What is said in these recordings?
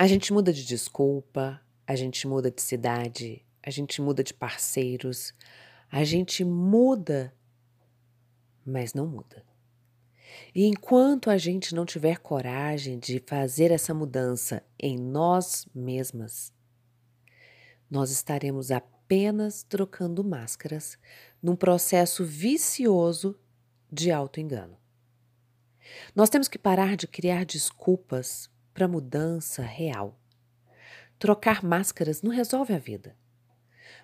A gente muda de desculpa, a gente muda de cidade, a gente muda de parceiros, a gente muda, mas não muda. E enquanto a gente não tiver coragem de fazer essa mudança em nós mesmas, nós estaremos apenas trocando máscaras num processo vicioso de auto-engano. Nós temos que parar de criar desculpas para mudança real. Trocar máscaras não resolve a vida.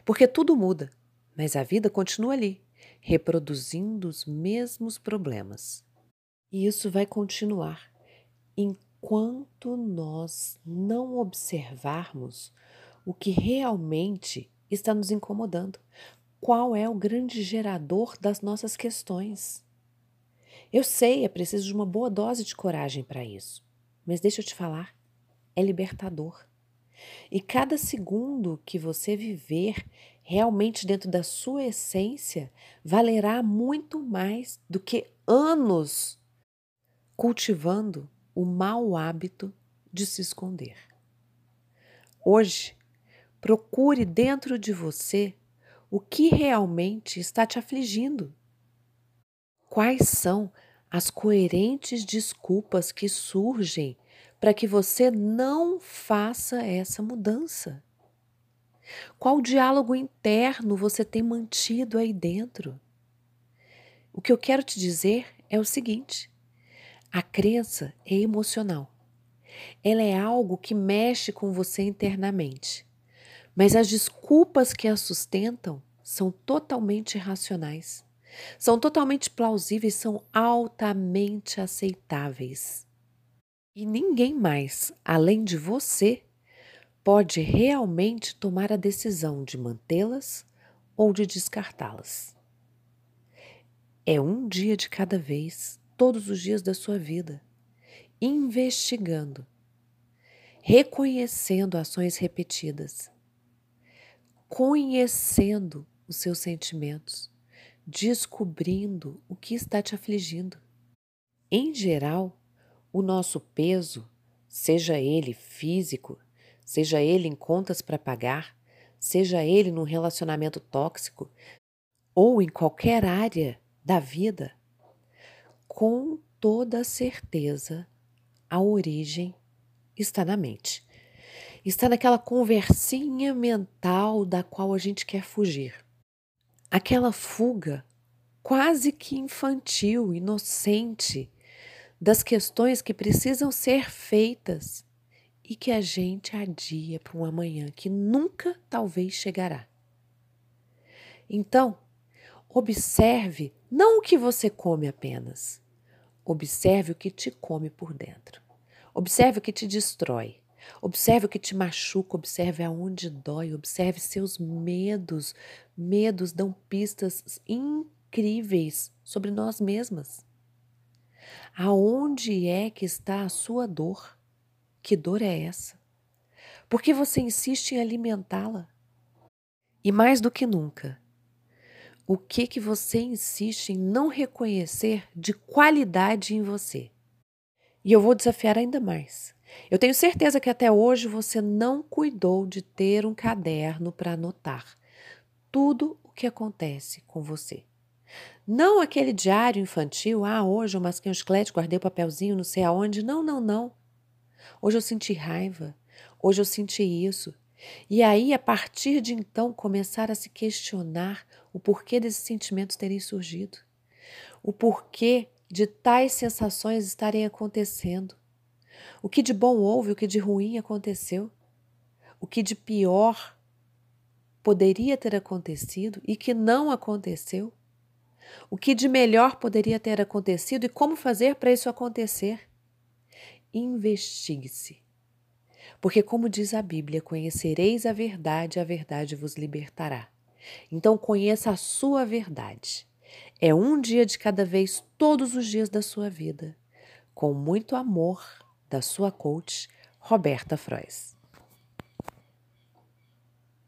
Porque tudo muda, mas a vida continua ali, reproduzindo os mesmos problemas. E isso vai continuar enquanto nós não observarmos o que realmente está nos incomodando. Qual é o grande gerador das nossas questões? Eu sei, é preciso de uma boa dose de coragem para isso, mas deixa eu te falar, é libertador. E cada segundo que você viver realmente dentro da sua essência valerá muito mais do que anos cultivando o mau hábito de se esconder. Hoje, Procure dentro de você o que realmente está te afligindo. Quais são as coerentes desculpas que surgem para que você não faça essa mudança? Qual diálogo interno você tem mantido aí dentro? O que eu quero te dizer é o seguinte: a crença é emocional. Ela é algo que mexe com você internamente. Mas as desculpas que a sustentam são totalmente irracionais, são totalmente plausíveis, são altamente aceitáveis. E ninguém mais, além de você, pode realmente tomar a decisão de mantê-las ou de descartá-las. É um dia de cada vez, todos os dias da sua vida, investigando, reconhecendo ações repetidas conhecendo os seus sentimentos, descobrindo o que está te afligindo. Em geral, o nosso peso, seja ele físico, seja ele em contas para pagar, seja ele num relacionamento tóxico ou em qualquer área da vida, com toda certeza a origem está na mente está naquela conversinha mental da qual a gente quer fugir. Aquela fuga quase que infantil, inocente, das questões que precisam ser feitas e que a gente adia para um amanhã que nunca talvez chegará. Então, observe não o que você come apenas, observe o que te come por dentro. Observe o que te destrói. Observe o que te machuca, observe aonde dói, observe seus medos. Medos dão pistas incríveis sobre nós mesmas. Aonde é que está a sua dor? Que dor é essa? Por que você insiste em alimentá-la? E mais do que nunca, o que que você insiste em não reconhecer de qualidade em você? E eu vou desafiar ainda mais. Eu tenho certeza que até hoje você não cuidou de ter um caderno para anotar tudo o que acontece com você. Não aquele diário infantil, ah, hoje eu masquei um chiclete, guardei o papelzinho, não sei aonde. Não, não, não. Hoje eu senti raiva, hoje eu senti isso. E aí, a partir de então, começar a se questionar o porquê desses sentimentos terem surgido, o porquê de tais sensações estarem acontecendo. O que de bom houve, o que de ruim aconteceu, o que de pior poderia ter acontecido e que não aconteceu, o que de melhor poderia ter acontecido e como fazer para isso acontecer. Investigue-se. Porque, como diz a Bíblia, conhecereis a verdade, a verdade vos libertará. Então, conheça a sua verdade. É um dia de cada vez, todos os dias da sua vida, com muito amor da sua coach, Roberta Frois.